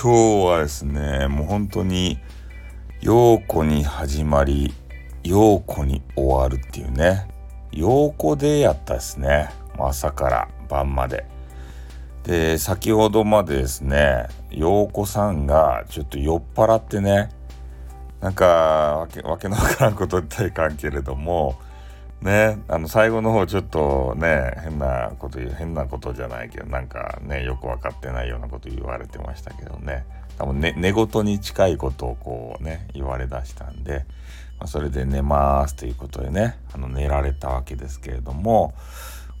今日はですね、もう本当に、陽子に始まり、陽子に終わるっていうね、陽子でやったですね。朝から晩まで。で、先ほどまでですね、陽子さんがちょっと酔っ払ってね、なんか、わけ、わけのわからんこと言ったらいかんけれども、ね、あの最後の方ちょっとね変なこと言う変なことじゃないけどなんかねよく分かってないようなこと言われてましたけどね。多分ね寝言に近いことをこうね言われだしたんで、まあ、それで寝ますということでねあの寝られたわけですけれども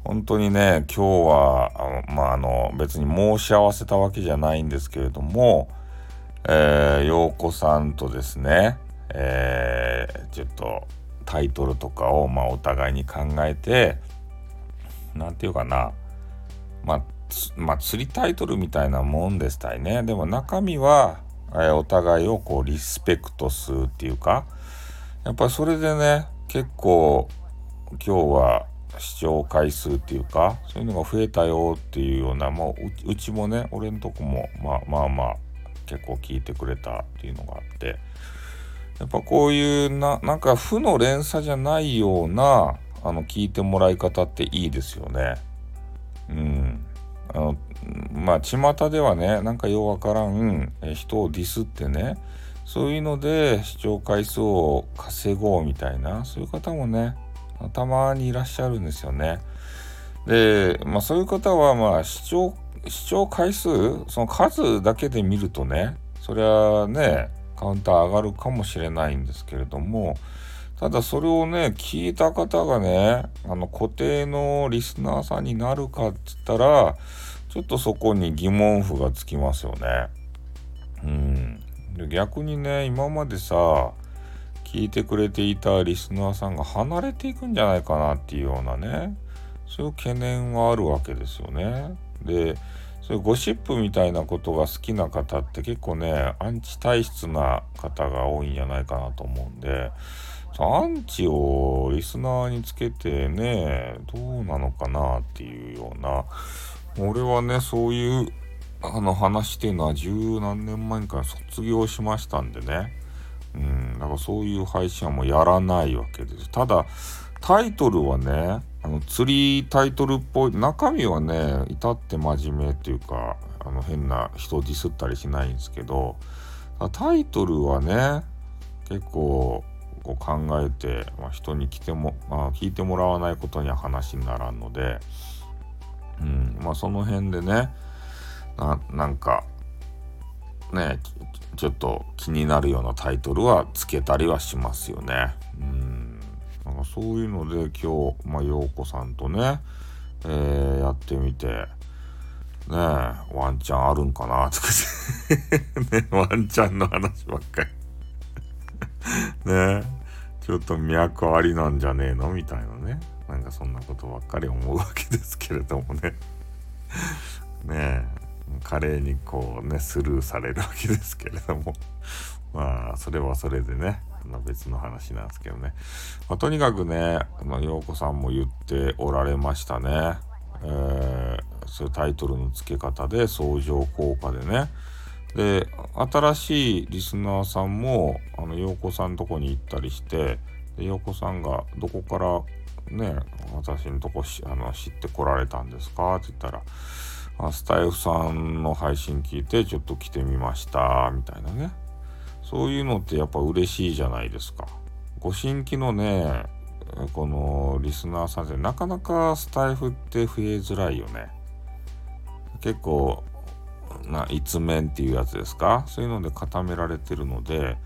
本当にね今日はあのまああの別に申し合わせたわけじゃないんですけれどもえー、陽子さんとですねえー、ちょっとタイトルとかを、まあ、お互いに考えて何て言うかなまあまあ、釣りタイトルみたいなもんでしたいね。でも中身は、えー、お互いをこうリスペクトするっていうか、やっぱそれでね、結構今日は視聴回数っていうか、そういうのが増えたよっていうような、もううちもね、俺のとこもまあまあまあ結構聞いてくれたっていうのがあって、やっぱこういうな、なんか負の連鎖じゃないような、あの、聞いてもらい方っていいですよね。うん。あの、まあ、巷ではね、なんかようわからん、人をディスってね、そういうので視聴回数を稼ごうみたいな、そういう方もね、たまにいらっしゃるんですよね。で、まあそういう方は、まあ視聴、視聴回数、その数だけで見るとね、そりゃね、カウンター上がるかもしれないんですけれども、ただそれをね、聞いた方がね、あの固定のリスナーさんになるかって言ったら、ちょっとそこに疑問符がつきますよね。うん。逆にね、今までさ、聞いてくれていたリスナーさんが離れていくんじゃないかなっていうようなね、そういう懸念はあるわけですよね。で、そういうゴシップみたいなことが好きな方って結構ね、アンチ体質な方が多いんじゃないかなと思うんで、アンチをリスナーにつけてね、どうなのかなっていうような、俺はね、そういうあの話っていうのは十何年前から卒業しましたんでね、うん、だからそういう配信はもうやらないわけです。ただ、タイトルはね、あの釣りタイトルっぽい、中身はね、至って真面目っていうか、あの変な人ディスったりしないんですけど、タイトルはね、結構こう考えて、まあ、人に来ても、まあ、聞いてもらわないことには話にならんので、うん、まあその辺でね、ななんか、ね、ちょっと気になるようなタイトルはつけたりはしますよね。うんなんかそういうので今日、まあ、陽子さんとね、えー、やってみて、ねえ、ワンチャンあるんかなとか ね、ワンチャンの話ばっかり ねえ、ちょっと脈ありなんじゃねえのみたいなね。なんかそんなことばっかり思うわけですけれどもね。ねえ、華麗にこうね、スルーされるわけですけれども。まあ、それはそれでね、の別の話なんですけどね。まあ、とにかくね、まあ、陽子さんも言っておられましたね。えー、そういうタイトルの付け方で相乗効果でね。で、新しいリスナーさんも、あの、陽子さんのとこに行ったりして、で、陽子さんがどこからね、私のとこあの知ってこられたんですか？って言ったら、あスタイフさんの配信聞いてちょっと来てみましたみたいなねそういうのってやっぱ嬉しいじゃないですか。ご新規のね、このリスナーさんってなかなかスタイフって増えづらいよね。結構な一面っていうやつですか？そういうので固められてるので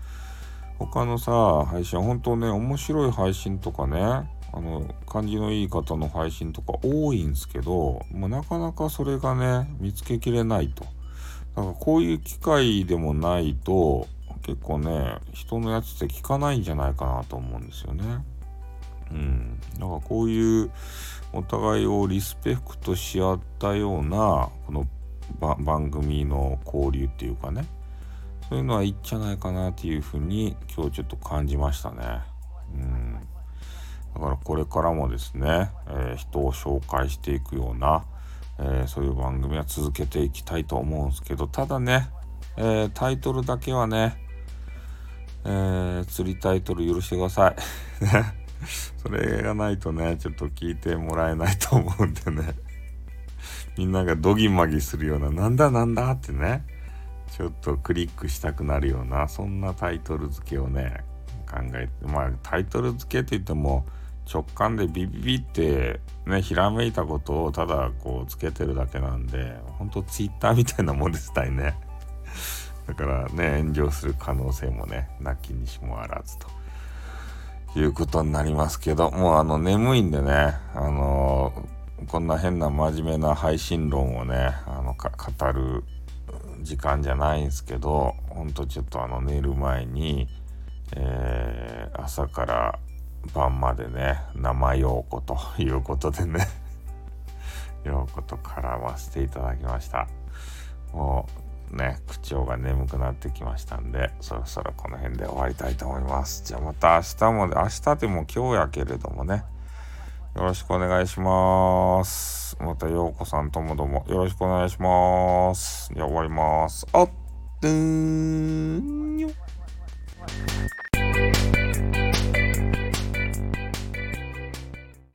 他のさ配信本当ね面白い配信とかねあの感じのいい方の配信とか多いんですけどもうなかなかそれがね見つけきれないとだからこういう機会でもないと結構ね人のやつって聞かないんじゃないかなと思うんですよね。うん、だからこういうお互いをリスペクトし合ったようなこの番組の交流っていうかねそういうのはいいんじゃないかなっていうふうに今日ちょっと感じましたね。うん、だからこれからもですね、えー、人を紹介していくような、えー、そういう番組は続けていきたいと思うんですけどただねえー、タイトルだけはね、えー、釣りタイトル許してください。それがないとね、ちょっと聞いてもらえないと思うんでね。みんながドギマギするような、なんだなんだってね、ちょっとクリックしたくなるような、そんなタイトル付けをね、考えて、まあタイトル付けって言っても、直感でビビビってね、ひらめいたことをただこうつけてるだけなんで、ほんとツイッターみたいなもんでしたいね。だからね、炎上する可能性もね、なきにしもあらずと。いうことになりますけど、もうあの眠いんでね、あのー、こんな変な真面目な配信論をね、あの語る時間じゃないんですけど、ほんとちょっとあの寝る前に、えー、朝から晩までね、生陽子ということでね、陽子と絡ませていただきました。もうね、腸が眠くなってきましたんで、そろそろこの辺で終わりたいと思います。じゃあまた明日も、明日でも今日やけれどもね、よろしくお願いします。またようこさんともどもよろしくお願いします。じゃあ終わります。あっ、ーん。